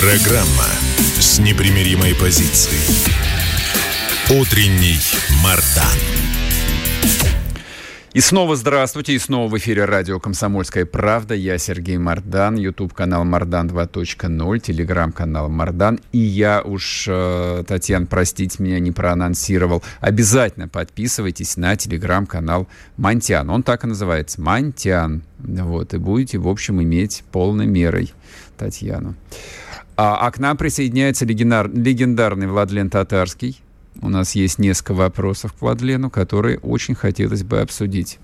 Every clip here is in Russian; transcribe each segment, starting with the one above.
Программа с непримиримой позицией. Утренний Мардан. И снова здравствуйте, и снова в эфире радио «Комсомольская правда». Я Сергей Мардан, YouTube-канал Мардан 2.0, телеграм-канал Мардан. И я уж, э, Татьяна, простите меня, не проанонсировал. Обязательно подписывайтесь на телеграм-канал Монтян. Он так и называется, Монтян. Вот, и будете, в общем, иметь полной мерой Татьяну. А, а к нам присоединяется легендар, легендарный Владлен Татарский. У нас есть несколько вопросов к Владлену, которые очень хотелось бы обсудить.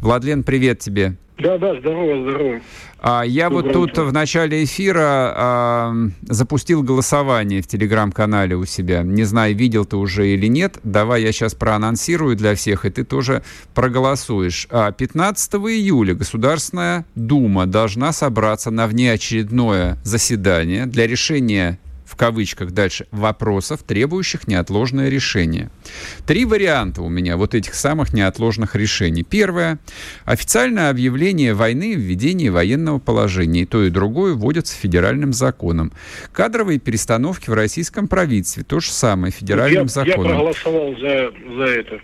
Владлен, привет тебе. Да, да, здорово, здорово. А, я Доброе вот тут утро. в начале эфира а, запустил голосование в телеграм-канале у себя. Не знаю, видел ты уже или нет. Давай я сейчас проанонсирую для всех, и ты тоже проголосуешь. А, 15 июля Государственная Дума должна собраться на внеочередное заседание для решения в кавычках дальше, вопросов, требующих неотложное решение. Три варианта у меня вот этих самых неотложных решений. Первое. Официальное объявление войны и введение военного положения. И то, и другое вводятся федеральным законом. Кадровые перестановки в российском правительстве. То же самое, федеральным я, законом. Я проголосовал за, за это.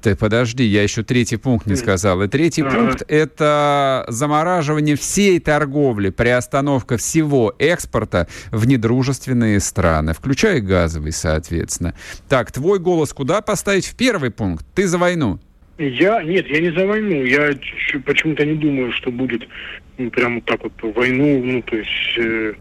Ты подожди, я еще третий пункт не сказал. И третий ага. пункт – это замораживание всей торговли, приостановка всего экспорта в недружественные страны, включая газовый, соответственно. Так, твой голос куда поставить в первый пункт? Ты за войну? Я, нет, я не за войну. Я почему-то не думаю, что будет ну, прямо так вот войну. Ну, то есть, э,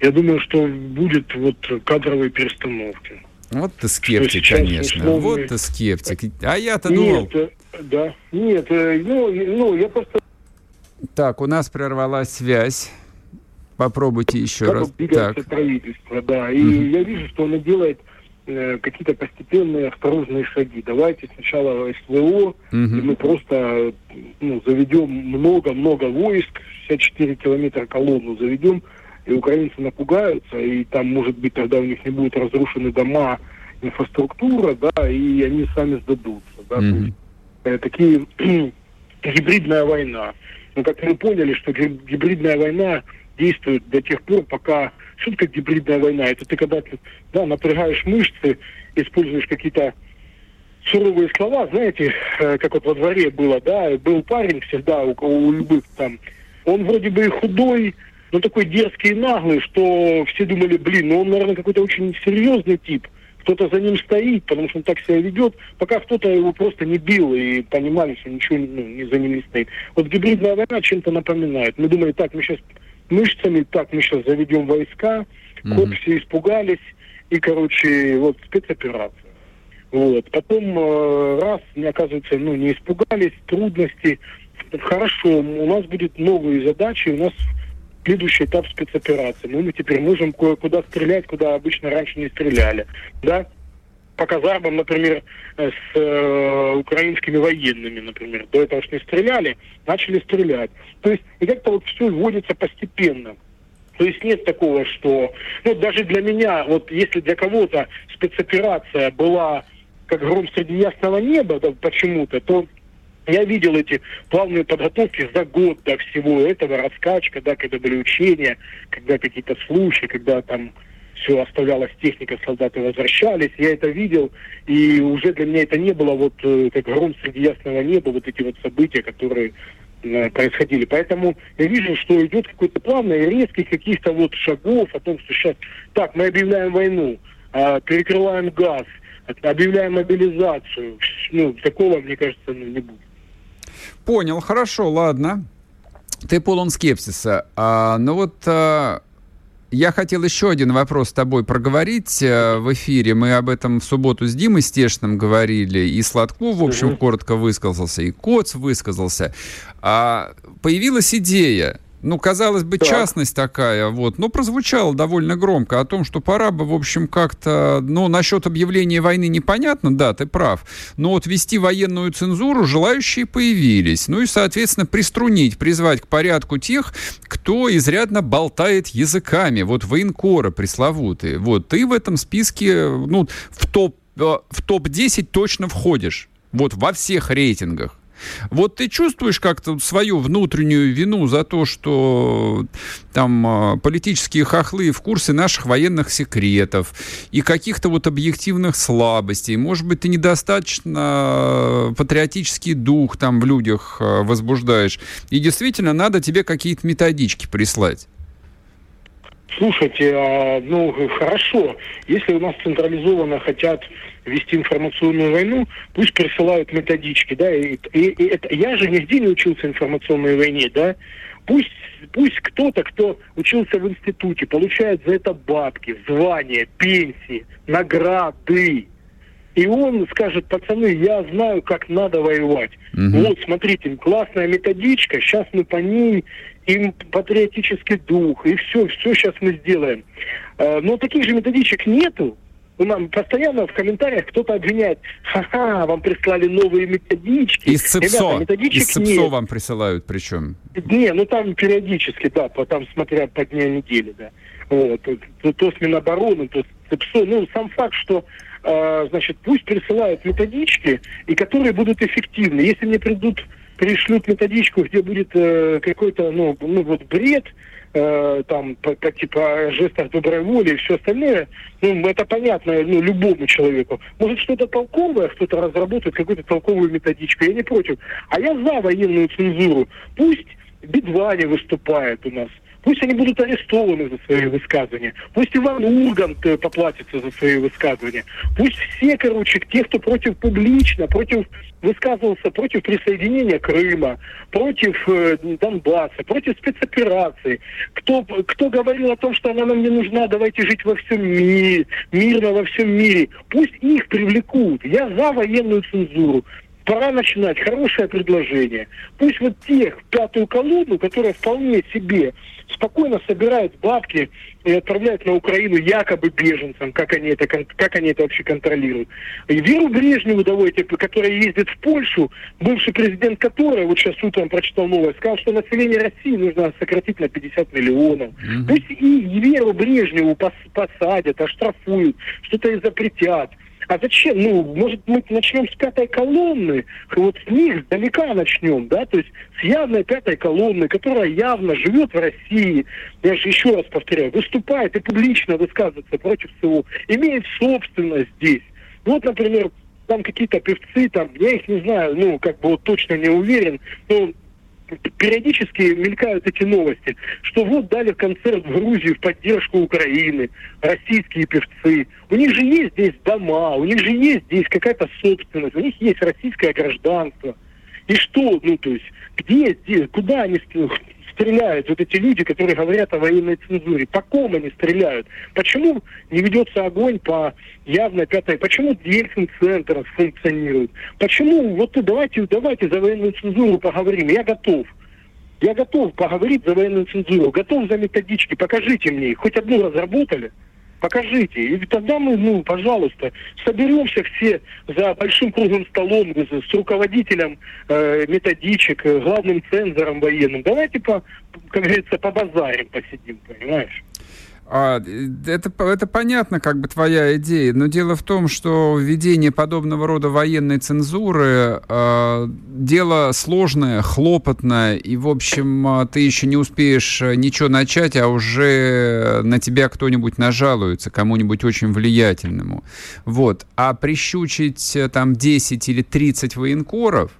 я думаю, что будет вот кадровые перестановки. Вот ты скептик, конечно. Условный... Вот ты скептик. А я-то думал... Нет, э, да. Нет, э, ну, ну, я просто... Так, у нас прервалась связь. Попробуйте еще как раз. Так. правительство, да. И угу. я вижу, что оно делает э, какие-то постепенные осторожные шаги. Давайте сначала СВО, угу. и мы просто ну, заведем много-много войск, 64 километра колонну заведем, и украинцы напугаются, и там, может быть, тогда у них не будут разрушены дома, инфраструктура, да, и они сами сдадутся, да, mm-hmm. то есть, э, такие гибридная война. Но как мы поняли, что гибридная война действует до тех пор, пока... Что такое гибридная война? Это ты когда ты, да, напрягаешь мышцы, используешь какие-то суровые слова, знаете, э, как вот во дворе было, да, был парень всегда у, у любых там, он вроде бы худой, но такой дерзкий и наглый, что все думали, блин, ну он, наверное, какой-то очень серьезный тип. Кто-то за ним стоит, потому что он так себя ведет, пока кто-то его просто не бил и понимали, что ничего ну, не за ним не стоит. Вот гибридная война чем-то напоминает. Мы думали, так, мы сейчас мышцами, так, мы сейчас заведем войска, mm-hmm. хоп, все испугались, и, короче, вот спецоперация. Вот. Потом э, раз, мне оказывается, ну, не испугались, трудности. Хорошо, у нас будет новые задачи, у нас следующий этап спецоперации. Ну, мы теперь можем куда стрелять, куда обычно раньше не стреляли. Да? По казармам, например, э, с э, украинскими военными, например. До этого что не стреляли, начали стрелять. То есть, и как-то вот все вводится постепенно. То есть нет такого, что... Ну, даже для меня, вот если для кого-то спецоперация была как гром среди ясного неба да, почему-то, то я видел эти плавные подготовки за год до всего этого, раскачка, да, когда были учения, когда какие-то случаи, когда там все оставлялась техника, солдаты возвращались. Я это видел, и уже для меня это не было вот э, как гром среди ясного неба, вот эти вот события, которые э, происходили. Поэтому я вижу, что идет какой-то плавный, резкий каких-то вот шагов о том, что сейчас, так, мы объявляем войну, э, перекрываем газ, объявляем мобилизацию. Ну, такого, мне кажется, ну, не будет. Понял, хорошо, ладно. Ты полон скепсиса. А, ну вот а, я хотел еще один вопрос с тобой проговорить а, в эфире. Мы об этом в субботу с Димой Стешным говорили, и Сладков, в общем, коротко высказался, и Коц высказался. А, появилась идея ну, казалось бы, да. частность такая, вот, но прозвучало довольно громко о том, что пора бы, в общем, как-то, ну, насчет объявления войны непонятно, да, ты прав, но вот вести военную цензуру желающие появились, ну и, соответственно, приструнить, призвать к порядку тех, кто изрядно болтает языками, вот военкоры пресловутые, вот, ты в этом списке, ну, в топ, э, в топ-10 точно входишь, вот, во всех рейтингах. Вот ты чувствуешь как-то свою внутреннюю вину за то, что там а, политические хохлы в курсе наших военных секретов и каких-то вот объективных слабостей. Может быть, ты недостаточно патриотический дух там в людях а, возбуждаешь. И действительно, надо тебе какие-то методички прислать. Слушайте, а, ну хорошо, если у нас централизованно хотят вести информационную войну, пусть присылают методички, да, и, и, и это, я же нигде не учился информационной войне, да, пусть, пусть кто-то, кто учился в институте, получает за это бабки, звания, пенсии, награды, и он скажет, пацаны, я знаю, как надо воевать. Угу. Вот, смотрите, классная методичка, сейчас мы по ней, им патриотический дух, и все, все сейчас мы сделаем. Э, но таких же методичек нету, нам постоянно в комментариях кто-то обвиняет, ха-ха, вам прислали новые методички. Из ЦИПСО, Ребята, Из ЦИПСО нет. вам присылают причем. Не, ну там периодически, да, там смотря по дня недели, да. Вот, то, то с Минобороны, то с ЦИПСО. Ну, сам факт, что э, значит, пусть присылают методички, и которые будут эффективны. Если мне придут, пришлют методичку, где будет э, какой-то, ну, ну, вот бред, э, там, по, по, типа, жестах доброй воли и все остальное, ну, это понятно, ну, любому человеку. Может, что-то толковое, кто-то разработает какую-то толковую методичку, я не против. А я за военную цензуру. Пусть Бедвани выступает у нас, Пусть они будут арестованы за свои высказывания. Пусть Иван Ургант э, поплатится за свои высказывания. Пусть все, короче, те, кто против публично, против высказывался против присоединения Крыма, против э, Донбасса, против спецоперации, кто, кто говорил о том, что она нам не нужна, давайте жить во всем мире, мирно во всем мире. Пусть их привлекут. Я за военную цензуру пора начинать. Хорошее предложение. Пусть вот тех, пятую колонну, которая вполне себе спокойно собирает бабки и отправляет на Украину якобы беженцам, как они это, как они это вообще контролируют. И Веру Брежневу давайте, которая ездит в Польшу, бывший президент которой, вот сейчас утром прочитал новость, сказал, что население России нужно сократить на 50 миллионов. Mm-hmm. Пусть и Веру Брежневу посадят, оштрафуют, что-то и запретят. А зачем? Ну, может, мы начнем с пятой колонны, вот с них далека начнем, да, то есть с явной пятой колонны, которая явно живет в России, я же еще раз повторяю, выступает и публично высказывается против СВО, имеет собственность здесь. Вот, например, там какие-то певцы, там, я их не знаю, ну, как бы вот точно не уверен, но периодически мелькают эти новости, что вот дали концерт в Грузии в поддержку Украины, российские певцы. У них же есть здесь дома, у них же есть здесь какая-то собственность, у них есть российское гражданство. И что, ну, то есть, где, где, куда они стреляют вот эти люди, которые говорят о военной цензуре? По ком они стреляют? Почему не ведется огонь по явной пятой? Почему Ельцин-центр функционирует? Почему, вот давайте, давайте за военную цензуру поговорим, я готов. Я готов поговорить за военную цензуру, готов за методички, покажите мне, хоть одну разработали – покажите. И тогда мы, ну, пожалуйста, соберемся все за большим круглым столом с руководителем э, методичек, э, главным цензором военным. Давайте, по, как говорится, по базарим посидим, понимаешь? А, это, это понятно, как бы твоя идея, но дело в том, что введение подобного рода военной цензуры э, дело сложное, хлопотное, и, в общем, а, ты еще не успеешь э, ничего начать, а уже на тебя кто-нибудь нажалуется, кому-нибудь очень влиятельному. Вот. А прищучить э, там 10 или 30 военкоров,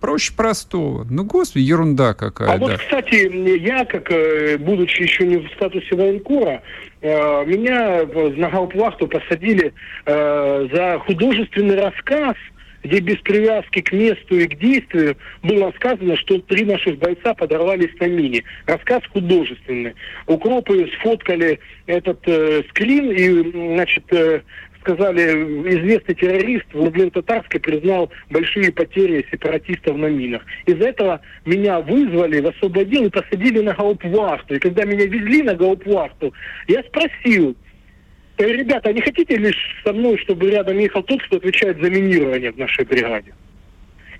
Проще простого. Ну, господи, ерунда какая. А да. вот, кстати, я, как э, будучи еще не в статусе военкора, э, меня на гауптвахту посадили э, за художественный рассказ, где без привязки к месту и к действию было сказано, что три наших бойца подорвались на мине. Рассказ художественный. Укропы сфоткали этот э, скрин и, значит, э, сказали, известный террорист Владимир Татарский признал большие потери сепаратистов на минах. Из-за этого меня вызвали в освободил и посадили на гаупвахту. И когда меня везли на гаупвахту, я спросил, «Э, ребята, а не хотите лишь со мной, чтобы рядом ехал тот, кто отвечает за минирование в нашей бригаде?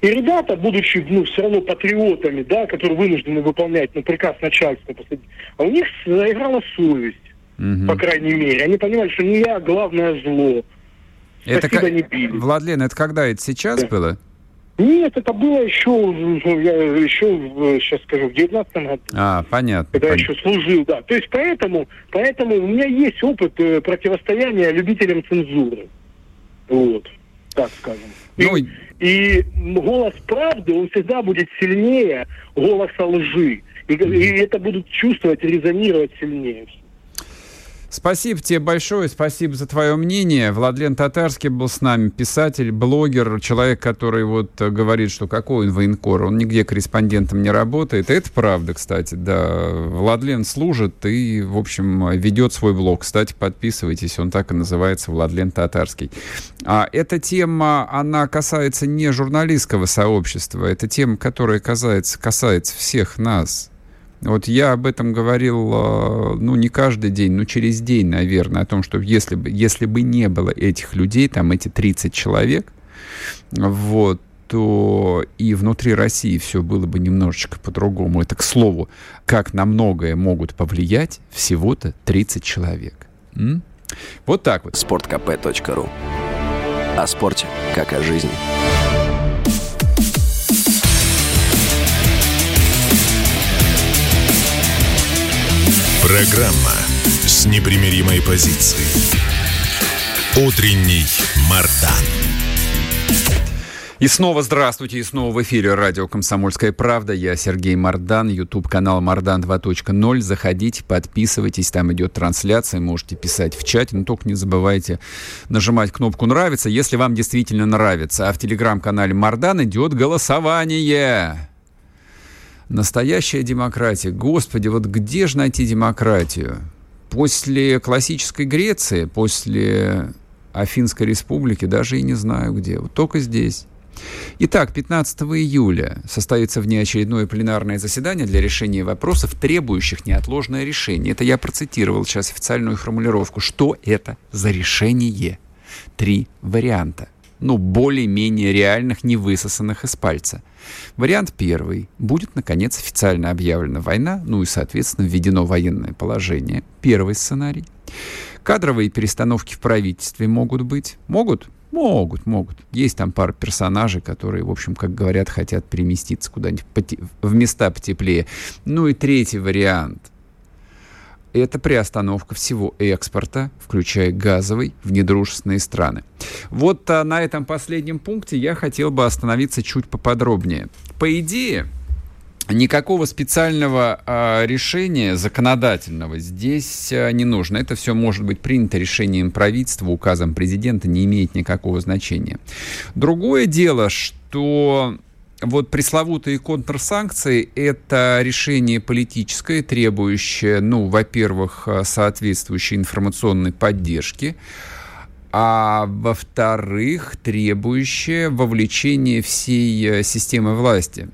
И ребята, будучи ну, все равно патриотами, да, которые вынуждены выполнять ну, приказ начальства, а у них заиграла совесть, угу. по крайней мере. Они понимали, что не я, а главное зло. Это как... не били. Владлен, это когда? Это сейчас да. было? Нет, это было еще, я еще, сейчас скажу, в 19 году. А, понятно. Когда понятно. еще служил, да. То есть поэтому, поэтому у меня есть опыт э, противостояния любителям цензуры. Вот, так скажем. Ну, и, и голос правды, он всегда будет сильнее голоса лжи. И, и это будут чувствовать, резонировать сильнее. Спасибо тебе большое, спасибо за твое мнение. Владлен Татарский был с нами, писатель, блогер, человек, который вот говорит, что какой он военкор, он нигде корреспондентом не работает. Это правда, кстати, да. Владлен служит и, в общем, ведет свой блог. Кстати, подписывайтесь, он так и называется, Владлен Татарский. А эта тема, она касается не журналистского сообщества, это тема, которая касается, касается всех нас, вот я об этом говорил, а, ну, не каждый день, но через день, наверное, о том, что если бы, если бы не было этих людей, там эти 30 человек, вот, то и внутри России все было бы немножечко по-другому. Это, к слову, как на многое могут повлиять всего-то 30 человек. М? Вот так вот. Спорткп.ру О спорте, как о жизни. Программа с непримиримой позицией. Утренний Мардан. И снова здравствуйте, и снова в эфире радио «Комсомольская правда». Я Сергей Мардан, YouTube-канал «Мардан 2.0». Заходите, подписывайтесь, там идет трансляция, можете писать в чате, но только не забывайте нажимать кнопку «Нравится», если вам действительно нравится. А в телеграм-канале «Мардан» идет голосование. Настоящая демократия. Господи, вот где же найти демократию? После классической Греции, после Афинской республики, даже и не знаю где. Вот только здесь. Итак, 15 июля состоится внеочередное пленарное заседание для решения вопросов, требующих неотложное решение. Это я процитировал сейчас официальную формулировку. Что это за решение? Три варианта ну, более-менее реальных, не высосанных из пальца. Вариант первый. Будет, наконец, официально объявлена война, ну и, соответственно, введено военное положение. Первый сценарий. Кадровые перестановки в правительстве могут быть. Могут? Могут, могут. Есть там пара персонажей, которые, в общем, как говорят, хотят переместиться куда-нибудь в места потеплее. Ну и третий вариант – это приостановка всего экспорта, включая газовый, в недружественные страны. Вот а, на этом последнем пункте я хотел бы остановиться чуть поподробнее. По идее, Никакого специального э, решения законодательного здесь э, не нужно. Это все может быть принято решением правительства, указом президента, не имеет никакого значения. Другое дело, что вот пресловутые контрсанкции – это решение политическое, требующее, ну, во-первых, э, соответствующей информационной поддержки, а во-вторых, требующее вовлечения всей э, системы власти.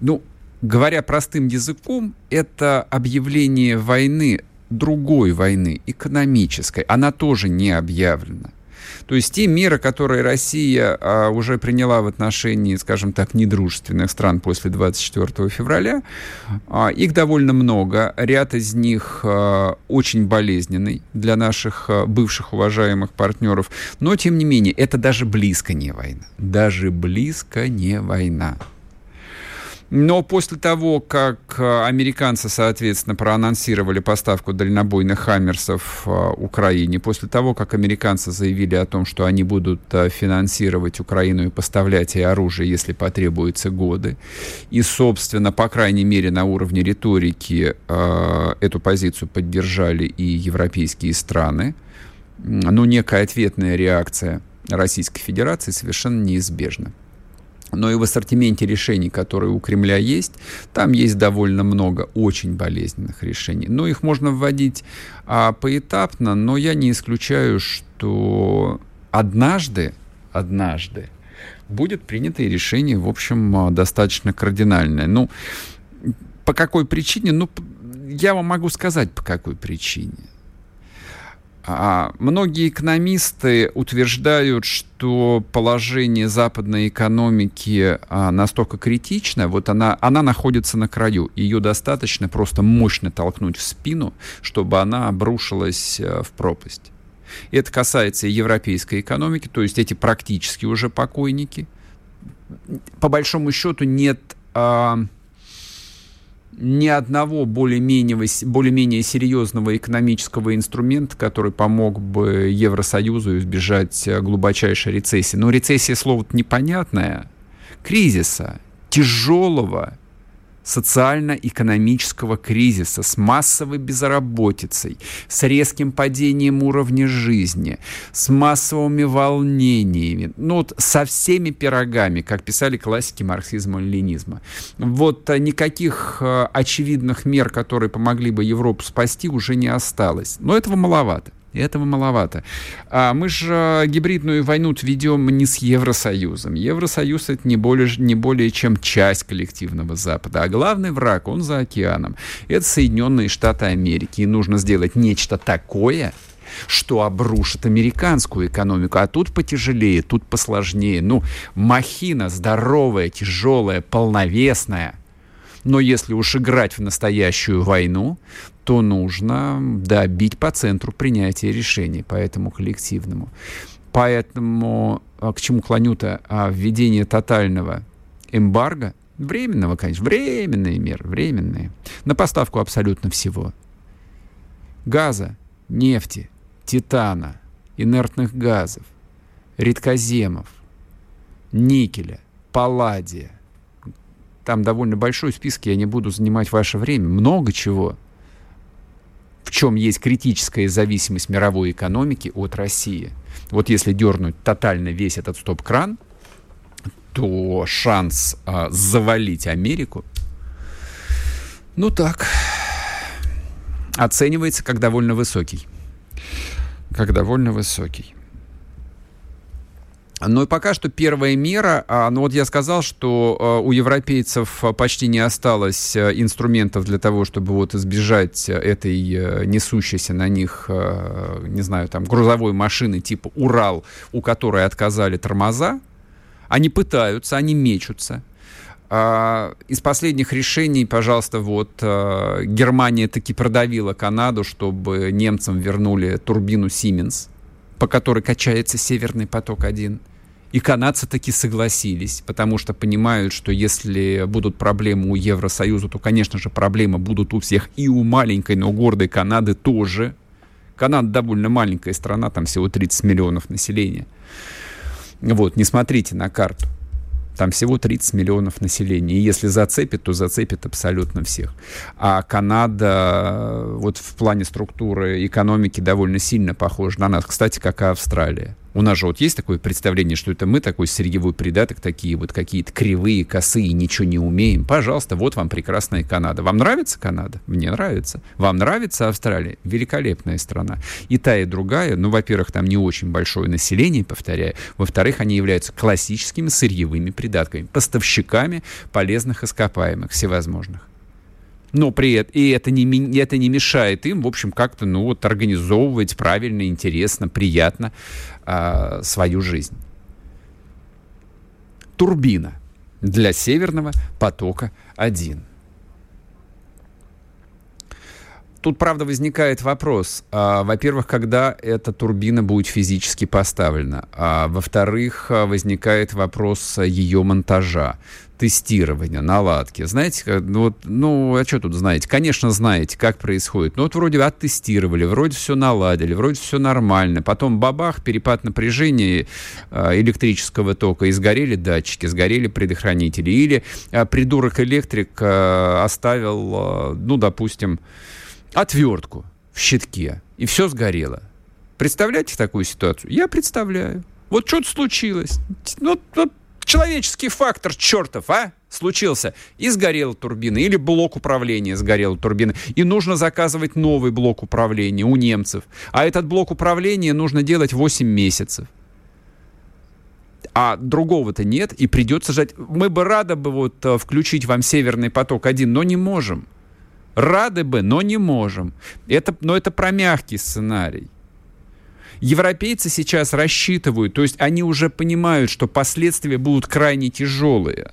Ну, говоря простым языком, это объявление войны, другой войны, экономической. Она тоже не объявлена. То есть те меры, которые Россия а, уже приняла в отношении, скажем так, недружественных стран после 24 февраля, а, их довольно много. Ряд из них а, очень болезненный для наших а, бывших уважаемых партнеров. Но, тем не менее, это даже близко не война. Даже близко не война. Но после того, как э, американцы, соответственно, проанонсировали поставку дальнобойных «Хаммерсов» э, Украине, после того, как американцы заявили о том, что они будут э, финансировать Украину и поставлять ей оружие, если потребуются годы, и, собственно, по крайней мере, на уровне риторики эту позицию поддержали и европейские страны, ну, некая ответная реакция Российской Федерации совершенно неизбежна. Но и в ассортименте решений, которые у Кремля есть, там есть довольно много очень болезненных решений. Но их можно вводить а, поэтапно, но я не исключаю, что однажды, однажды будет принято и решение, в общем, а, достаточно кардинальное. Ну, по какой причине? Ну, я вам могу сказать, по какой причине. А многие экономисты утверждают, что положение западной экономики а, настолько критично, вот она, она находится на краю. Ее достаточно просто мощно толкнуть в спину, чтобы она обрушилась а, в пропасть. Это касается и европейской экономики, то есть эти практически уже покойники. По большому счету нет... А, ни одного более-менее, более-менее серьезного экономического инструмента, который помог бы Евросоюзу избежать э, глубочайшей рецессии. Но рецессия слово непонятное, кризиса, тяжелого, социально-экономического кризиса, с массовой безработицей, с резким падением уровня жизни, с массовыми волнениями, ну вот со всеми пирогами, как писали классики марксизма и ленизма. Вот а, никаких а, очевидных мер, которые помогли бы Европу спасти, уже не осталось. Но этого маловато. Этого маловато. А мы же гибридную войну ведем не с Евросоюзом. Евросоюз это не более, не более чем часть коллективного Запада. А главный враг, он за океаном. Это Соединенные Штаты Америки. И нужно сделать нечто такое, что обрушит американскую экономику. А тут потяжелее, тут посложнее. Ну, махина здоровая, тяжелая, полновесная – но если уж играть в настоящую войну, то нужно добить по центру принятия решений по этому коллективному. Поэтому а, к чему клоню-то? А введение тотального эмбарго, временного, конечно, временные меры, временные, на поставку абсолютно всего. Газа, нефти, титана, инертных газов, редкоземов, никеля, палладия – там довольно большой список, я не буду занимать ваше время. Много чего. В чем есть критическая зависимость мировой экономики от России. Вот если дернуть тотально весь этот стоп-кран, то шанс а, завалить Америку, ну так, оценивается как довольно высокий. Как довольно высокий. Но пока что первая мера, а, ну вот я сказал, что а, у европейцев почти не осталось а, инструментов для того, чтобы вот избежать этой несущейся на них, не знаю, там грузовой машины типа Урал, у которой отказали тормоза. Они пытаются, они мечутся. Из последних решений, пожалуйста, вот Германия таки продавила Канаду, чтобы немцам вернули турбину Siemens, по которой качается Северный поток-1. И канадцы таки согласились, потому что понимают, что если будут проблемы у Евросоюза, то, конечно же, проблемы будут у всех и у маленькой, но гордой Канады тоже. Канада довольно маленькая страна, там всего 30 миллионов населения. Вот, не смотрите на карту. Там всего 30 миллионов населения. И если зацепит, то зацепит абсолютно всех. А Канада вот в плане структуры экономики довольно сильно похожа на нас. Кстати, как и Австралия. У нас же вот есть такое представление, что это мы такой сырьевой придаток, такие вот какие-то кривые, косые, ничего не умеем. Пожалуйста, вот вам прекрасная Канада. Вам нравится Канада? Мне нравится. Вам нравится Австралия? Великолепная страна. И та, и другая, ну, во-первых, там не очень большое население, повторяю. Во-вторых, они являются классическими сырьевыми придатками, поставщиками полезных ископаемых всевозможных но при этом и это не, это не мешает им, в общем, как-то, ну, вот, организовывать правильно, интересно, приятно э, свою жизнь. Турбина для Северного потока-1. Тут, правда, возникает вопрос. А, во-первых, когда эта турбина будет физически поставлена? А, во-вторых, возникает вопрос ее монтажа тестирования, наладки. Знаете, ну, вот, ну, а что тут знаете? Конечно, знаете, как происходит. Ну, вот вроде оттестировали, вроде все наладили, вроде все нормально. Потом бабах, перепад напряжения э, электрического тока, и сгорели датчики, сгорели предохранители. Или э, придурок-электрик оставил, ну, допустим, отвертку в щитке, и все сгорело. Представляете такую ситуацию? Я представляю. Вот что-то случилось. Ну, вот человеческий фактор чертов, а? Случился. И сгорела турбина, или блок управления сгорела турбина. И нужно заказывать новый блок управления у немцев. А этот блок управления нужно делать 8 месяцев. А другого-то нет, и придется ждать. Мы бы рады бы вот э, включить вам Северный поток-1, но не можем. Рады бы, но не можем. Это, но это про мягкий сценарий. Европейцы сейчас рассчитывают, то есть они уже понимают, что последствия будут крайне тяжелые.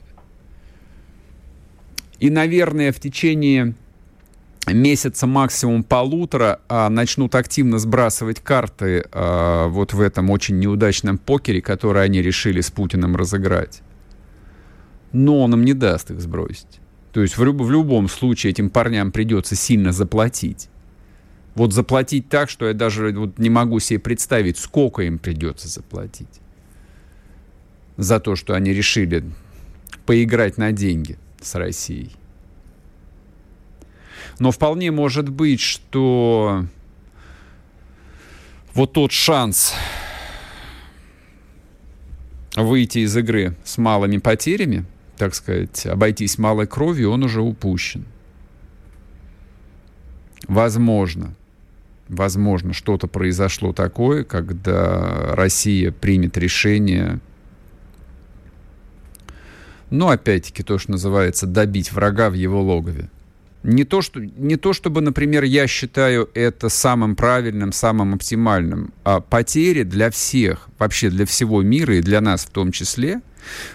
И, наверное, в течение месяца, максимум полутора, а, начнут активно сбрасывать карты а, вот в этом очень неудачном покере, который они решили с Путиным разыграть. Но он им не даст их сбросить. То есть в, люб- в любом случае этим парням придется сильно заплатить. Вот заплатить так, что я даже вот не могу себе представить, сколько им придется заплатить за то, что они решили поиграть на деньги с Россией. Но вполне может быть, что вот тот шанс выйти из игры с малыми потерями, так сказать, обойтись малой кровью, он уже упущен. Возможно возможно, что-то произошло такое, когда Россия примет решение, ну, опять-таки, то, что называется, добить врага в его логове. Не то, что, не то, чтобы, например, я считаю это самым правильным, самым оптимальным, а потери для всех, вообще для всего мира и для нас в том числе,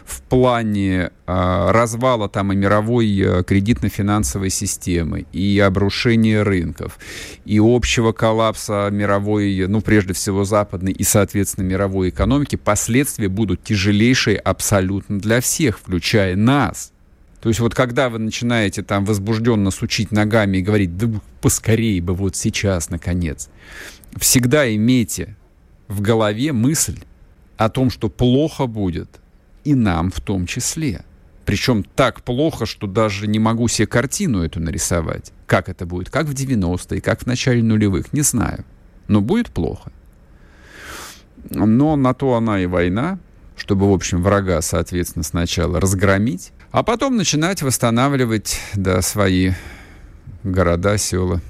в плане э, развала там и мировой э, кредитно-финансовой системы, и обрушения рынков, и общего коллапса мировой, ну, прежде всего, западной и, соответственно, мировой экономики, последствия будут тяжелейшие абсолютно для всех, включая нас. То есть вот когда вы начинаете там возбужденно сучить ногами и говорить, да поскорее бы вот сейчас, наконец, всегда имейте в голове мысль о том, что плохо будет – и нам в том числе. Причем так плохо, что даже не могу себе картину эту нарисовать. Как это будет? Как в 90-е, как в начале нулевых? Не знаю. Но будет плохо. Но на то она и война, чтобы, в общем, врага, соответственно, сначала разгромить, а потом начинать восстанавливать да, свои города, села,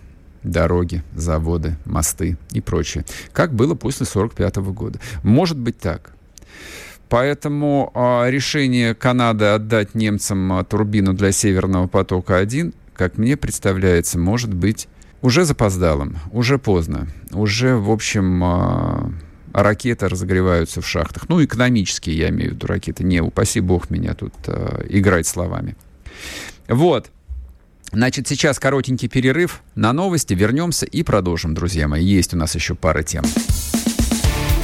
дороги, заводы, мосты и прочее. Как было после 1945 года. Может быть так. Поэтому э, решение Канады отдать немцам э, турбину для Северного потока-1, как мне представляется, может быть уже запоздалым, уже поздно, уже, в общем, э, ракеты разогреваются в шахтах. Ну, экономические, я имею в виду ракеты. Не, упаси бог меня тут играть словами. Вот. Значит, сейчас коротенький перерыв на новости. Вернемся и продолжим, друзья мои. Есть у нас еще пара тем.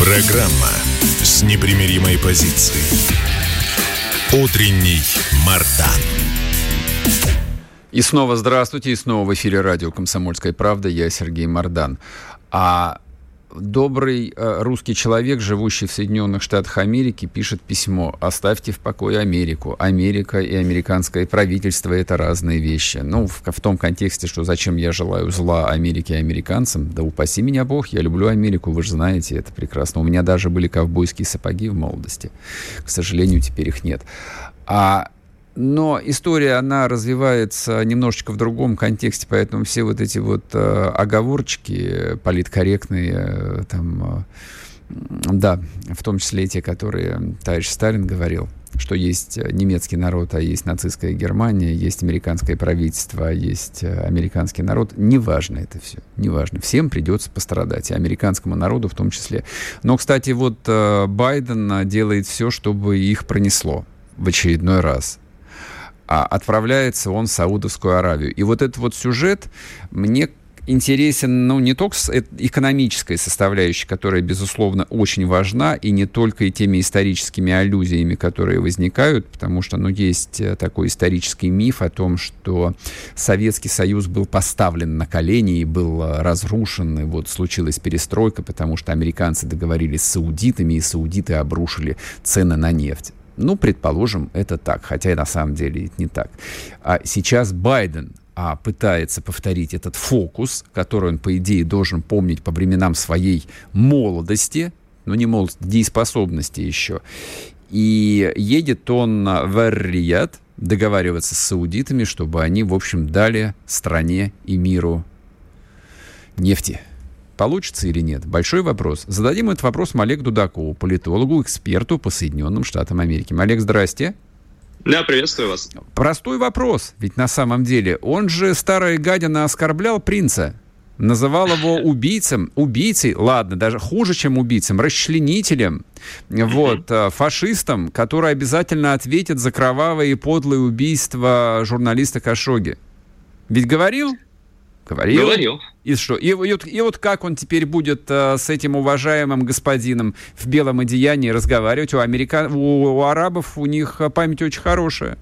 Программа с непримиримой позицией. Утренний Мардан. И снова здравствуйте, и снова в эфире радио «Комсомольская правда». Я Сергей Мардан. А добрый э, русский человек, живущий в Соединенных Штатах Америки, пишет письмо «Оставьте в покое Америку. Америка и американское правительство – это разные вещи». Ну, в, в том контексте, что зачем я желаю зла Америке и американцам? Да упаси меня Бог, я люблю Америку, вы же знаете это прекрасно. У меня даже были ковбойские сапоги в молодости. К сожалению, теперь их нет. А но история, она развивается немножечко в другом контексте, поэтому все вот эти вот э, оговорочки политкорректные, э, там, э, да, в том числе те, которые товарищ Сталин говорил, что есть немецкий народ, а есть нацистская Германия, есть американское правительство, а есть э, американский народ. Неважно это все, неважно. Всем придется пострадать, и американскому народу в том числе. Но, кстати, вот э, Байден делает все, чтобы их пронесло в очередной раз а отправляется он в Саудовскую Аравию. И вот этот вот сюжет мне интересен, ну, не только экономическая составляющая, которая, безусловно, очень важна, и не только и теми историческими аллюзиями, которые возникают, потому что, ну, есть э, такой исторический миф о том, что Советский Союз был поставлен на колени и был э, разрушен, и вот случилась перестройка, потому что американцы договорились с саудитами, и саудиты обрушили цены на нефть. Ну, предположим, это так, хотя и на самом деле это не так. А сейчас Байден а, пытается повторить этот фокус, который он, по идее, должен помнить по временам своей молодости, ну не молодости, дееспособности еще. И едет он в Рият договариваться с саудитами, чтобы они, в общем, дали стране и миру нефти. Получится или нет? Большой вопрос. Зададим этот вопрос Олегу Дудакову, политологу, эксперту по Соединенным Штатам Америки. Олег, здрасте. Да, приветствую вас. Простой вопрос, ведь на самом деле он же, старая гадина, оскорблял принца. Называл его убийцем, убийцей, ладно, даже хуже, чем убийцем, расчленителем, вот, э, фашистом, который обязательно ответит за кровавые и подлые убийства журналиста Кашоги. Ведь говорил? Говорил. Говорил. И что? И, и, вот, и вот как он теперь будет э, с этим уважаемым господином в белом одеянии разговаривать? У, американ... у, у арабов у них память очень хорошая.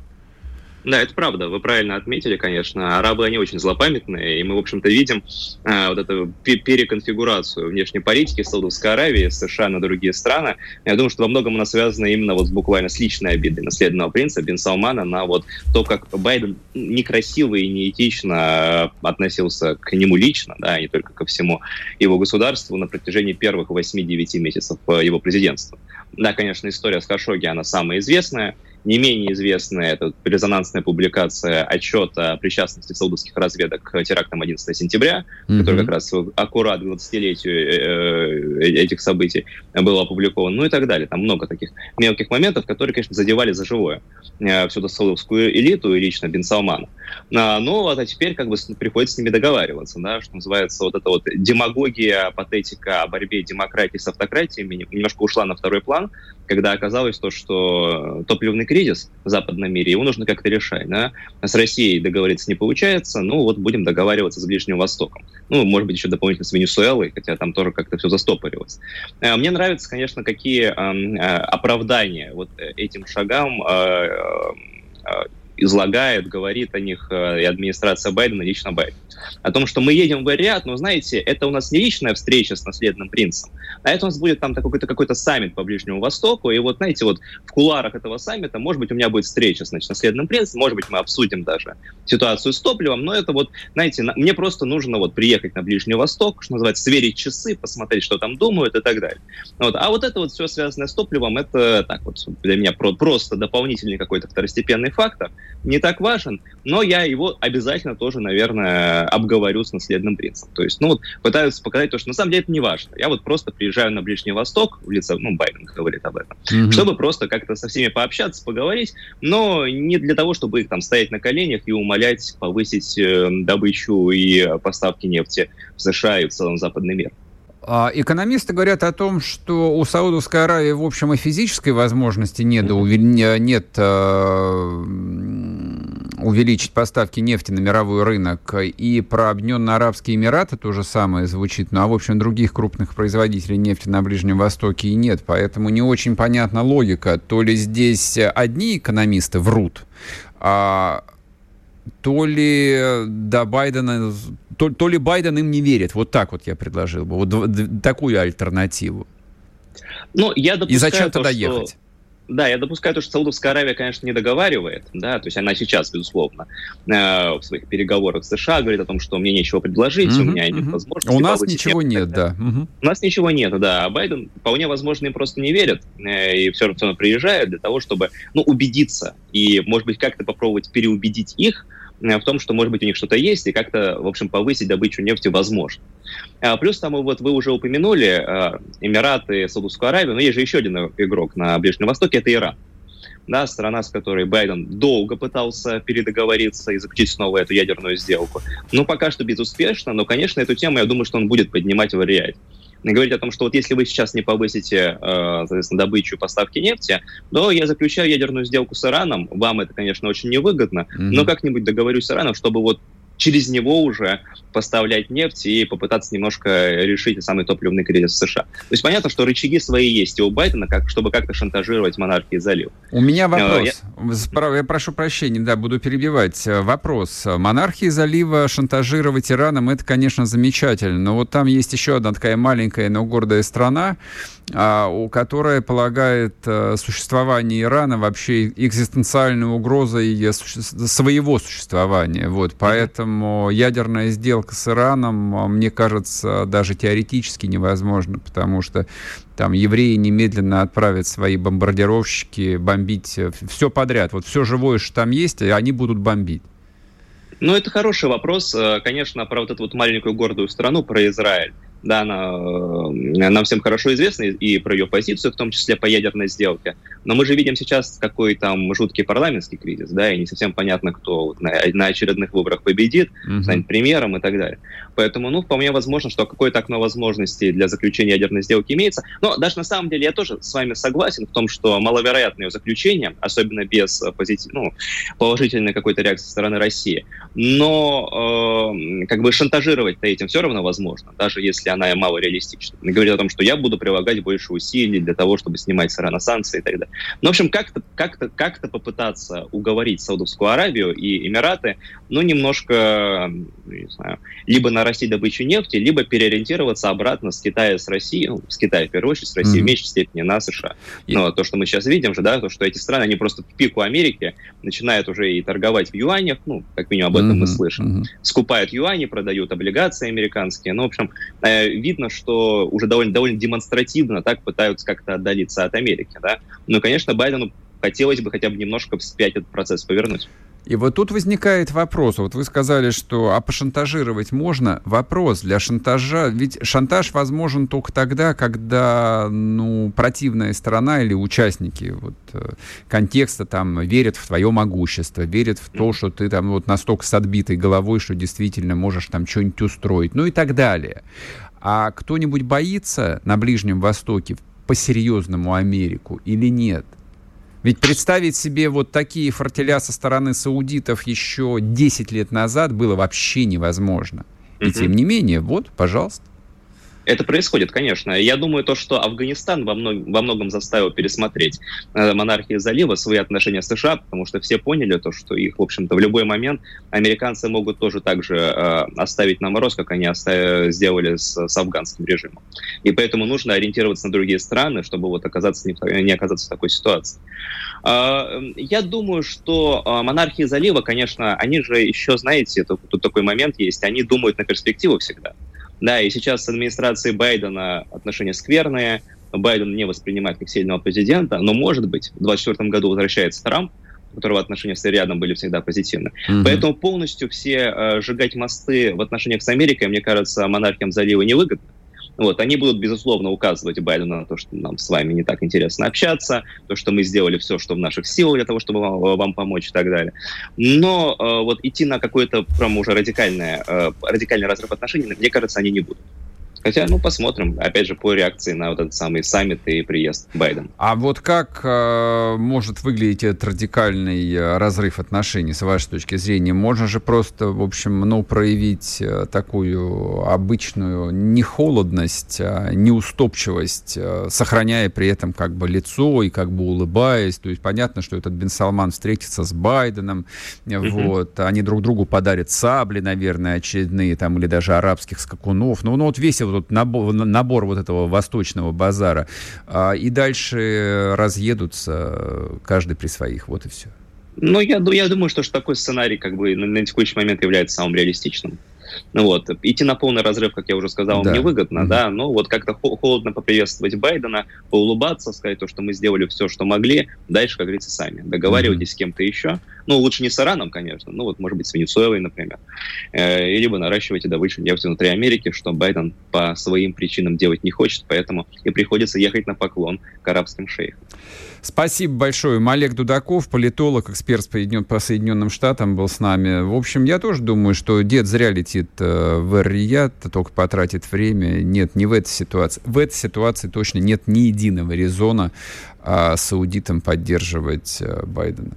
Да, это правда. Вы правильно отметили, конечно. Арабы, они очень злопамятные, и мы, в общем-то, видим а, вот эту переконфигурацию внешней политики Саудовской Аравии, США на другие страны. Я думаю, что во многом она связана именно вот буквально с личной обидой наследного принца Бен Салмана на вот то, как Байден некрасиво и неэтично относился к нему лично, да, не только ко всему его государству на протяжении первых 8-9 месяцев его президентства. Да, конечно, история с Хашоги, она самая известная. Не менее известная это резонансная публикация отчета о причастности саудовских разведок к терактам 11 сентября, mm-hmm. который как раз аккурат 20-летию э, э, этих событий был опубликован, ну и так далее. Там много таких мелких моментов, которые, конечно, задевали за живое э, всю эту саудовскую элиту и лично Бен Салмана. А, но вот, а теперь как бы приходится с ними договариваться, да, что называется вот эта вот демагогия, патетика о борьбе демократии с автократиями немножко ушла на второй план, когда оказалось то, что топливный кризис в западном мире, его нужно как-то решать. Да? С Россией договориться не получается, ну вот будем договариваться с Ближним Востоком. Ну, может быть, еще дополнительно с Венесуэлой, хотя там тоже как-то все застопорилось. Э, мне нравится, конечно, какие э, оправдания вот этим шагам э, излагает, говорит о них и администрация Байдена, лично Байден о том, что мы едем в Ариад, но, знаете, это у нас не личная встреча с наследным принцем, а это у нас будет там какой-то какой-то саммит по Ближнему Востоку, и вот, знаете, вот в куларах этого саммита, может быть, у меня будет встреча с наследным принцем, может быть, мы обсудим даже ситуацию с топливом, но это вот, знаете, на, мне просто нужно вот приехать на Ближний Восток, что называется, сверить часы, посмотреть, что там думают и так далее. Вот. А вот это вот все связанное с топливом, это так вот для меня про просто дополнительный какой-то второстепенный фактор, не так важен, но я его обязательно тоже, наверное, обговорю с наследным принцем. То есть, ну вот, пытаются показать то, что на самом деле это не важно. Я вот просто приезжаю на Ближний Восток, в лице, ну, Байден говорит об этом, mm-hmm. чтобы просто как-то со всеми пообщаться, поговорить, но не для того, чтобы их там стоять на коленях и умолять повысить э, добычу и поставки нефти в США и в целом западный мир. А, экономисты говорят о том, что у Саудовской Аравии, в общем, и физической возможности нет, нет э, увеличить поставки нефти на мировой рынок. И про Объединенные Арабские Эмираты то же самое звучит. Ну, а, в общем, других крупных производителей нефти на Ближнем Востоке и нет. Поэтому не очень понятна логика. То ли здесь одни экономисты врут, а то ли до Байдена, то, то ли Байден им не верит. Вот так вот я предложил бы. Вот такую альтернативу. Ну, я допускаю И зачем тогда что... ехать? Да, я допускаю то, что Саудовская Аравия, конечно, не договаривает, да, то есть она сейчас, безусловно, э, в своих переговорах с США говорит о том, что мне нечего предложить, mm-hmm, у меня нет mm-hmm. возможности. У нас ничего нет, да. Mm-hmm. У нас ничего нет, да. А Байден, вполне возможно, им просто не верит, э, и все равно приезжает для того, чтобы, ну, убедиться и, может быть, как-то попробовать переубедить их, в том, что, может быть, у них что-то есть, и как-то, в общем, повысить добычу нефти возможно. А, плюс там вот вы уже упомянули э, Эмираты, Саудовскую Аравию, но есть же еще один игрок на Ближнем Востоке, это Иран. Да, страна, с которой Байден долго пытался передоговориться и заключить снова эту ядерную сделку. Ну, пока что безуспешно, но, конечно, эту тему, я думаю, что он будет поднимать в Риаде говорить о том, что вот если вы сейчас не повысите, э, соответственно, добычу и поставки нефти, то я заключаю ядерную сделку с Ираном. Вам это, конечно, очень невыгодно, mm-hmm. но как-нибудь договорюсь с Ираном, чтобы вот через него уже поставлять нефть и попытаться немножко решить самый топливный кризис в США. То есть понятно, что рычаги свои есть и у Байдена, как, чтобы как-то шантажировать монархии залив. У меня э, вопрос. Я... я прошу прощения, да, буду перебивать. Вопрос. Монархии залива шантажировать Ираном, это, конечно, замечательно, но вот там есть еще одна такая маленькая, но гордая страна, а, у которой полагает э, существование Ирана вообще экзистенциальной угрозой своего существования. Вот, поэтому ядерная сделка с Ираном, а, мне кажется, даже теоретически невозможна, потому что там евреи немедленно отправят свои бомбардировщики бомбить э, все подряд. Вот все живое, что там есть, они будут бомбить. Ну, это хороший вопрос. Э, конечно, про вот эту вот маленькую гордую страну, про Израиль да, она э, нам всем хорошо известна и про ее позицию, в том числе по ядерной сделке. Но мы же видим сейчас, какой там жуткий парламентский кризис, да, и не совсем понятно, кто вот на, на очередных выборах победит, mm-hmm. станет премьером и так далее. Поэтому, ну, вполне возможно, что какое-то окно возможностей для заключения ядерной сделки имеется. Но даже на самом деле я тоже с вами согласен в том, что маловероятное ее заключение, особенно без позитив, ну, положительной какой-то реакции со стороны России. Но э, как бы шантажировать-то этим все равно возможно, даже если если она мало реалистична. Она говорит о том, что я буду прилагать больше усилий для того, чтобы снимать с Ирана санкции и так далее. Ну, в общем, как-то как -то, как -то попытаться уговорить Саудовскую Аравию и Эмираты, ну, немножко, ну, не знаю, либо нарастить добычу нефти, либо переориентироваться обратно с Китая, с Россией, ну, с Китая, в первую очередь, с Россией mm-hmm. в меньшей степени на США. Но то, что мы сейчас видим же, да, то, что эти страны, они просто в пику Америки начинают уже и торговать в юанях, ну, как минимум об этом mm-hmm. мы слышим. Mm-hmm. Скупают юани, продают облигации американские. Ну, в общем, э, видно, что уже довольно, довольно демонстративно так пытаются как-то отдалиться от Америки. Да? Но, конечно, Байдену хотелось бы хотя бы немножко вспять этот процесс повернуть. И вот тут возникает вопрос. Вот вы сказали, что а пошантажировать можно? Вопрос для шантажа. Ведь шантаж возможен только тогда, когда ну, противная сторона или участники вот, э, контекста там верят в твое могущество, верят в то, что ты там вот настолько с отбитой головой, что действительно можешь там что-нибудь устроить, ну и так далее. А кто-нибудь боится на Ближнем Востоке по-серьезному Америку или нет? Ведь представить себе вот такие фортеля со стороны саудитов еще 10 лет назад было вообще невозможно. И тем не менее, вот, пожалуйста. Это происходит, конечно. Я думаю, то, что Афганистан во, мног, во многом заставил пересмотреть э, монархии залива свои отношения с США, потому что все поняли то, что их, в общем-то, в любой момент американцы могут тоже так же э, оставить на мороз, как они оставили, сделали с, с афганским режимом. И поэтому нужно ориентироваться на другие страны, чтобы вот оказаться не, не оказаться в такой ситуации. Э, я думаю, что э, монархии залива, конечно, они же еще, знаете, тут такой момент есть, они думают на перспективу всегда. Да, и сейчас с администрацией Байдена отношения скверные, Байден не воспринимает как сильного президента, но, может быть, в 2024 году возвращается Трамп, у которого отношения с рядом были всегда позитивны. Mm-hmm. Поэтому полностью все э, сжигать мосты в отношениях с Америкой, мне кажется, монархиям залива невыгодно. Вот, они будут, безусловно, указывать Байдену на то, что нам с вами не так интересно общаться, то, что мы сделали все, что в наших силах для того, чтобы вам, вам помочь и так далее. Но э, вот идти на какой-то прям уже радикальное, э, радикальный разрыв отношений, мне кажется, они не будут. Хотя, ну, посмотрим, опять же, по реакции на вот этот самый саммит и приезд Байдена. А вот как э, может выглядеть этот радикальный э, разрыв отношений, с вашей точки зрения? Можно же просто, в общем, ну, проявить э, такую обычную нехолодность, а неуступчивость, э, сохраняя при этом как бы лицо и как бы улыбаясь. То есть понятно, что этот Бен Салман встретится с Байденом, mm-hmm. вот, они друг другу подарят сабли, наверное, очередные, там, или даже арабских скакунов. Ну, ну вот весь вот набор, набор вот этого восточного базара, а, и дальше разъедутся каждый при своих, вот и все. Ну, я, я думаю, что, что такой сценарий как бы на, на текущий момент является самым реалистичным. Ну вот, идти на полный разрыв, как я уже сказал, да. невыгодно, mm-hmm. да, но вот как-то холодно поприветствовать Байдена, поулыбаться, сказать то, что мы сделали все, что могли, дальше, как говорится, сами. Договаривайтесь mm-hmm. с кем-то еще, ну, лучше не с Ираном, конечно, ну, вот, может быть, с Венесуэлой, например, э, либо наращивайте добычу нефти внутри Америки, что Байден по своим причинам делать не хочет, поэтому и приходится ехать на поклон к арабским шейхам. Спасибо большое. Олег Дудаков, политолог, эксперт по Соединенным Штатам, был с нами. В общем, я тоже думаю, что дед зря летит э, в Эр-Рияд, только потратит время. Нет, не в этой ситуации. В этой ситуации точно нет ни единого резона а, саудитам поддерживать э, Байдена.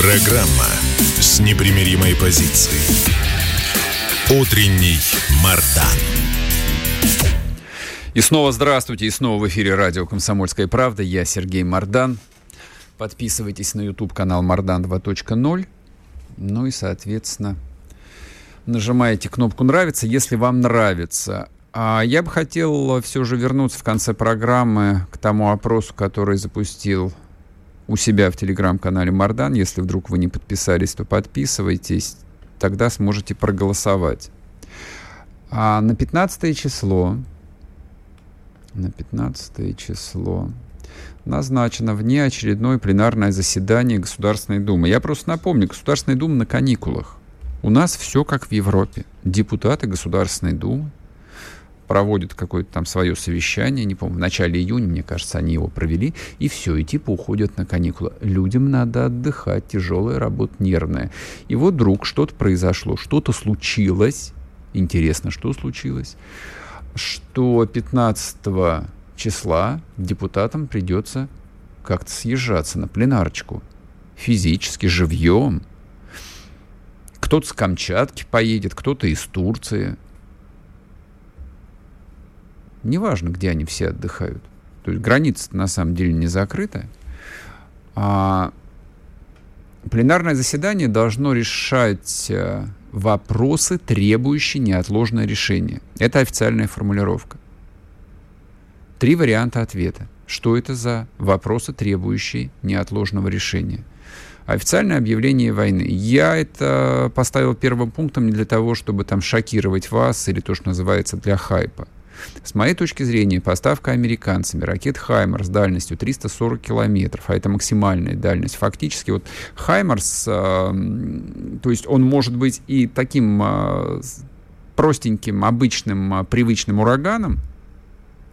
Программа с непримиримой позицией. Утренний Мардан. И снова здравствуйте, и снова в эфире радио «Комсомольская правда». Я Сергей Мардан. Подписывайтесь на YouTube-канал Мардан 2.0. Ну и, соответственно, нажимаете кнопку «Нравится», если вам нравится. А я бы хотел все же вернуться в конце программы к тому опросу, который запустил у себя в телеграм-канале Мардан. Если вдруг вы не подписались, то подписывайтесь, тогда сможете проголосовать. А на 15 число, на 15 число назначено внеочередное пленарное заседание Государственной Думы. Я просто напомню, Государственная Дума на каникулах. У нас все как в Европе. Депутаты Государственной Думы проводят какое-то там свое совещание, не помню, в начале июня, мне кажется, они его провели, и все, и типа уходят на каникулы. Людям надо отдыхать, тяжелая работа, нервная. И вот вдруг что-то произошло, что-то случилось, интересно, что случилось, что 15 числа депутатам придется как-то съезжаться на пленарочку, физически, живьем. Кто-то с Камчатки поедет, кто-то из Турции, неважно, где они все отдыхают. То есть граница на самом деле не закрыта. А пленарное заседание должно решать э, вопросы, требующие неотложное решение. Это официальная формулировка. Три варианта ответа. Что это за вопросы, требующие неотложного решения? Официальное объявление войны. Я это поставил первым пунктом не для того, чтобы там шокировать вас или то, что называется для хайпа. С моей точки зрения, поставка американцами ракет «Хаймерс» дальностью 340 километров, а это максимальная дальность, фактически вот «Хаймерс», э, то есть он может быть и таким э, простеньким, обычным, э, привычным ураганом,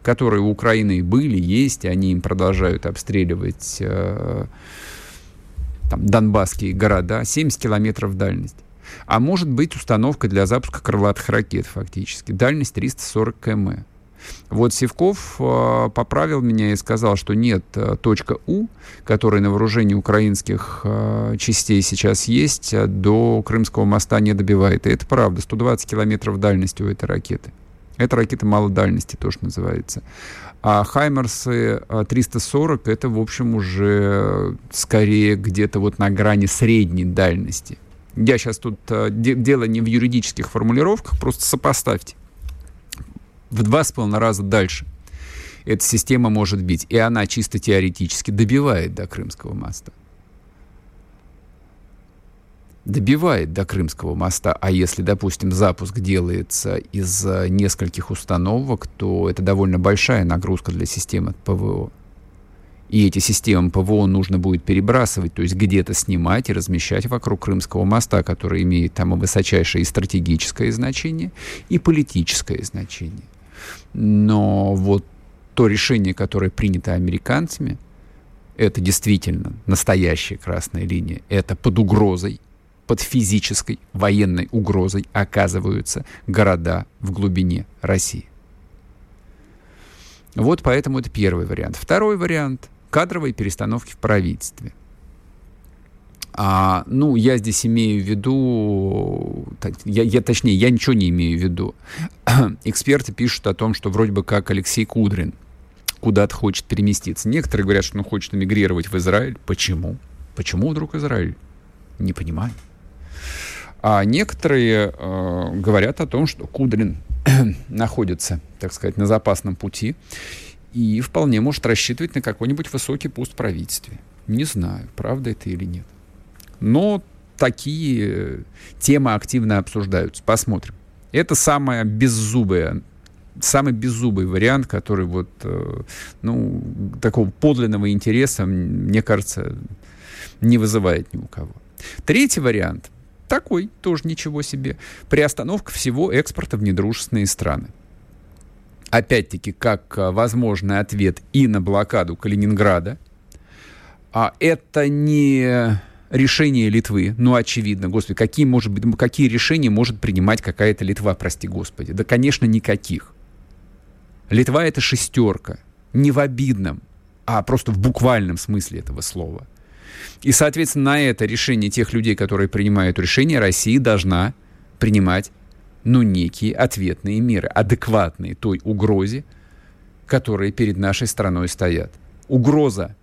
которые у Украины были, есть, и они им продолжают обстреливать э, там, донбасские города, 70 километров дальность а может быть установка для запуска крылатых ракет фактически. Дальность 340 км. Вот Севков э, поправил меня и сказал, что нет, э, точка У, которая на вооружении украинских э, частей сейчас есть, до Крымского моста не добивает. И это правда, 120 километров дальности у этой ракеты. Это ракета малой дальности, то, что называется. А Хаймерсы 340 это, в общем, уже скорее где-то вот на грани средней дальности. Я сейчас тут э, де- дело не в юридических формулировках, просто сопоставьте. В два с половиной раза дальше эта система может бить. И она чисто теоретически добивает до Крымского моста. Добивает до Крымского моста. А если, допустим, запуск делается из э, нескольких установок, то это довольно большая нагрузка для системы ПВО. И эти системы ПВО нужно будет перебрасывать, то есть где-то снимать и размещать вокруг Крымского моста, который имеет там и высочайшее и стратегическое значение, и политическое значение. Но вот то решение, которое принято американцами, это действительно настоящая красная линия. Это под угрозой, под физической военной угрозой оказываются города в глубине России. Вот поэтому это первый вариант. Второй вариант – кадровой перестановки в правительстве. А, ну, я здесь имею в виду, я, я, точнее, я ничего не имею в виду. Эксперты пишут о том, что вроде бы как Алексей Кудрин куда-то хочет переместиться. Некоторые говорят, что он хочет эмигрировать в Израиль. Почему? Почему вдруг Израиль? Не понимаю. А некоторые э, говорят о том, что Кудрин находится, так сказать, на запасном пути и вполне может рассчитывать на какой-нибудь высокий пост в правительстве. Не знаю, правда это или нет. Но такие темы активно обсуждаются. Посмотрим. Это самая беззубая самый беззубый вариант, который вот, э, ну, такого подлинного интереса, мне кажется, не вызывает ни у кого. Третий вариант такой, тоже ничего себе. Приостановка всего экспорта в недружественные страны. Опять-таки, как э, возможный ответ и на блокаду Калининграда. А это не решение Литвы, ну, очевидно, господи, какие, может быть, какие решения может принимать какая-то Литва, прости господи? Да, конечно, никаких. Литва — это шестерка. Не в обидном, а просто в буквальном смысле этого слова. И, соответственно, на это решение тех людей, которые принимают решение, Россия должна принимать, ну, некие ответные меры, адекватные той угрозе, которые перед нашей страной стоят. Угроза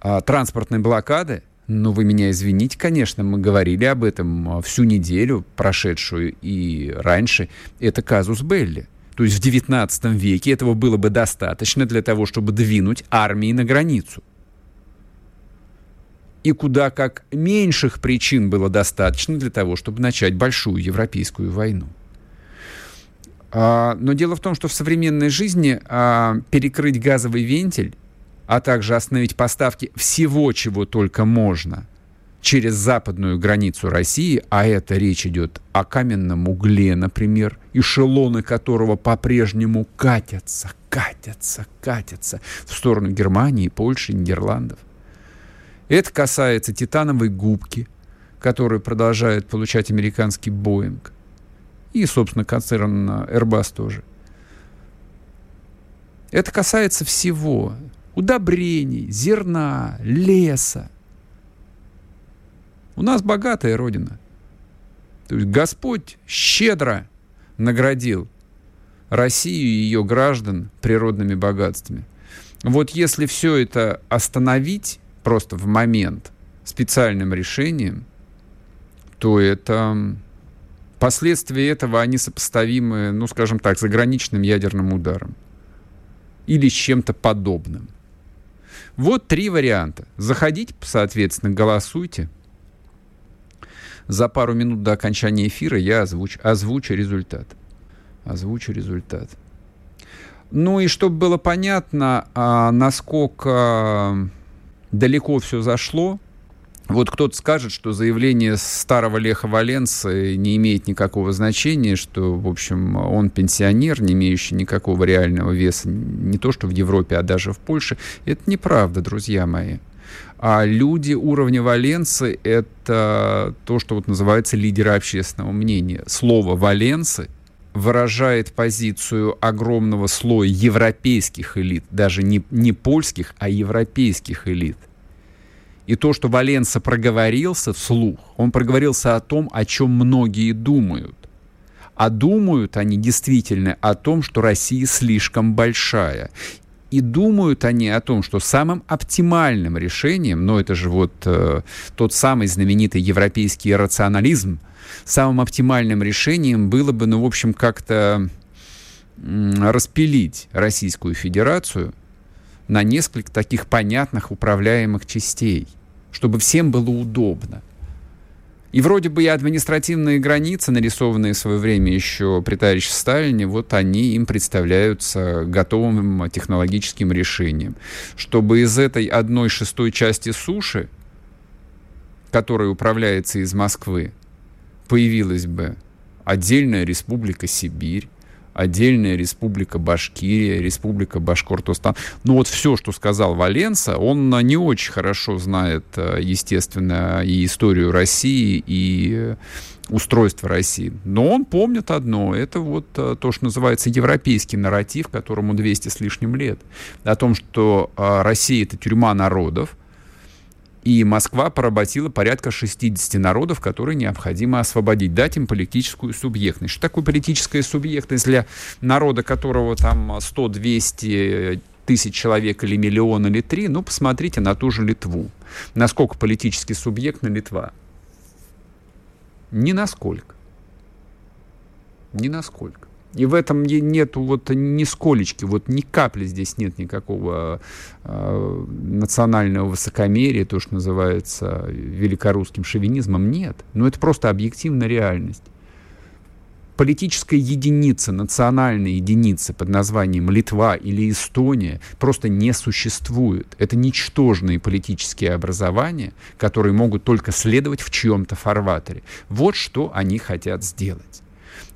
а, транспортной блокады, ну, вы меня извините, конечно, мы говорили об этом а, всю неделю прошедшую и раньше. Это казус Белли. То есть в XIX веке этого было бы достаточно для того, чтобы двинуть армии на границу. И куда как меньших причин было достаточно для того, чтобы начать большую европейскую войну. А, но дело в том, что в современной жизни перекрыть газовый вентиль а также остановить поставки всего, чего только можно, через западную границу России, а это речь идет о каменном угле, например, эшелоны которого по-прежнему катятся, катятся, катятся в сторону Германии, Польши, Нидерландов. Это касается титановой губки, которую продолжает получать американский Боинг. И, собственно, концерн Airbus тоже. Это касается всего удобрений, зерна, леса. У нас богатая родина. То есть Господь щедро наградил Россию и ее граждан природными богатствами. Вот если все это остановить просто в момент специальным решением, то это последствия этого, они сопоставимы, ну, скажем так, заграничным ядерным ударом или с чем-то подобным. Вот три варианта. Заходите, соответственно, голосуйте. За пару минут до окончания эфира я озвучу, озвучу результат. Озвучу результат. Ну и чтобы было понятно, а, насколько далеко все зашло, вот кто-то скажет, что заявление старого Леха Валенса не имеет никакого значения, что, в общем, он пенсионер, не имеющий никакого реального веса, не то что в Европе, а даже в Польше. Это неправда, друзья мои. А люди уровня Валенсы — это то, что вот называется лидеры общественного мнения. Слово «Валенсы» выражает позицию огромного слоя европейских элит, даже не, не польских, а европейских элит — и то, что Валенса проговорился вслух, он проговорился о том, о чем многие думают. А думают они действительно о том, что Россия слишком большая. И думают они о том, что самым оптимальным решением, но это же вот э, тот самый знаменитый европейский рационализм, самым оптимальным решением было бы, ну, в общем, как-то распилить Российскую Федерацию – на несколько таких понятных управляемых частей, чтобы всем было удобно. И вроде бы и административные границы, нарисованные в свое время еще при товарище Сталине, вот они им представляются готовым технологическим решением. Чтобы из этой одной шестой части суши, которая управляется из Москвы, появилась бы отдельная республика Сибирь, отдельная республика Башкирия, республика Башкортостан. Ну вот все, что сказал Валенса, он не очень хорошо знает, э, естественно, и историю России, и э, устройство России. Но он помнит одно, это вот э, то, что называется европейский нарратив, которому 200 с лишним лет, о том, что Россия — это тюрьма народов, и Москва поработила порядка 60 народов, которые необходимо освободить, дать им политическую субъектность. Что такое политическая субъектность для народа, которого там 100-200 тысяч человек или миллион или три? Ну, посмотрите на ту же Литву. Насколько политически субъектна Литва? Ни насколько. Ни насколько. И в этом нету вот ни сколечки, вот ни капли здесь нет никакого э, национального высокомерия, то, что называется великорусским шовинизмом, нет. Но это просто объективная реальность. политическая единица, национальная единица под названием Литва или Эстония просто не существует. Это ничтожные политические образования, которые могут только следовать в чьем-то фарватере. Вот что они хотят сделать.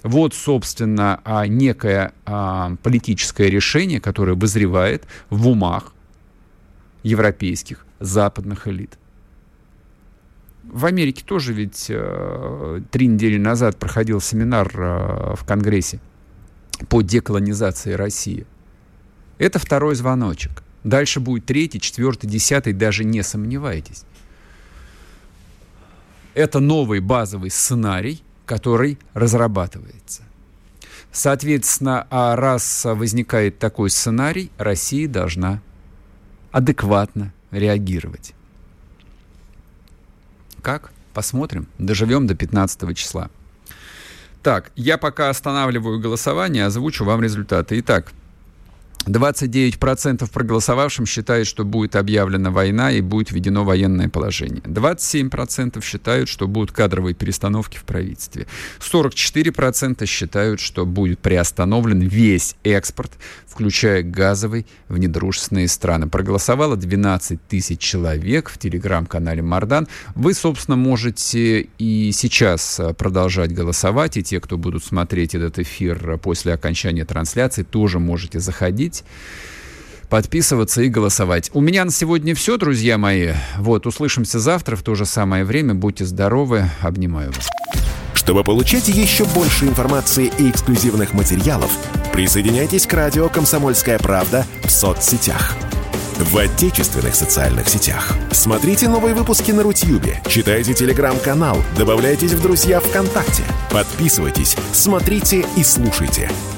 Вот, собственно, а, некое а, политическое решение, которое вызревает в умах европейских западных элит. В Америке тоже ведь э, три недели назад проходил семинар э, в Конгрессе по деколонизации России. Это второй звоночек. Дальше будет третий, четвертый, десятый, даже не сомневайтесь. Это новый базовый сценарий, который разрабатывается. Соответственно, а раз возникает такой сценарий, Россия должна адекватно реагировать. Как? Посмотрим. Доживем до 15 числа. Так, я пока останавливаю голосование, озвучу вам результаты. Итак, 29% проголосовавшим считают, что будет объявлена война и будет введено военное положение. 27% считают, что будут кадровые перестановки в правительстве. 44% считают, что будет приостановлен весь экспорт, включая газовый, в недружественные страны. Проголосовало 12 тысяч человек в телеграм-канале Мардан. Вы, собственно, можете и сейчас продолжать голосовать, и те, кто будут смотреть этот эфир после окончания трансляции, тоже можете заходить смотреть подписываться и голосовать. У меня на сегодня все, друзья мои. Вот, услышимся завтра в то же самое время. Будьте здоровы. Обнимаю вас. Чтобы получать еще больше информации и эксклюзивных материалов, присоединяйтесь к радио «Комсомольская правда» в соцсетях. В отечественных социальных сетях. Смотрите новые выпуски на Рутьюбе, читайте телеграм-канал, добавляйтесь в друзья ВКонтакте, подписывайтесь, смотрите и слушайте –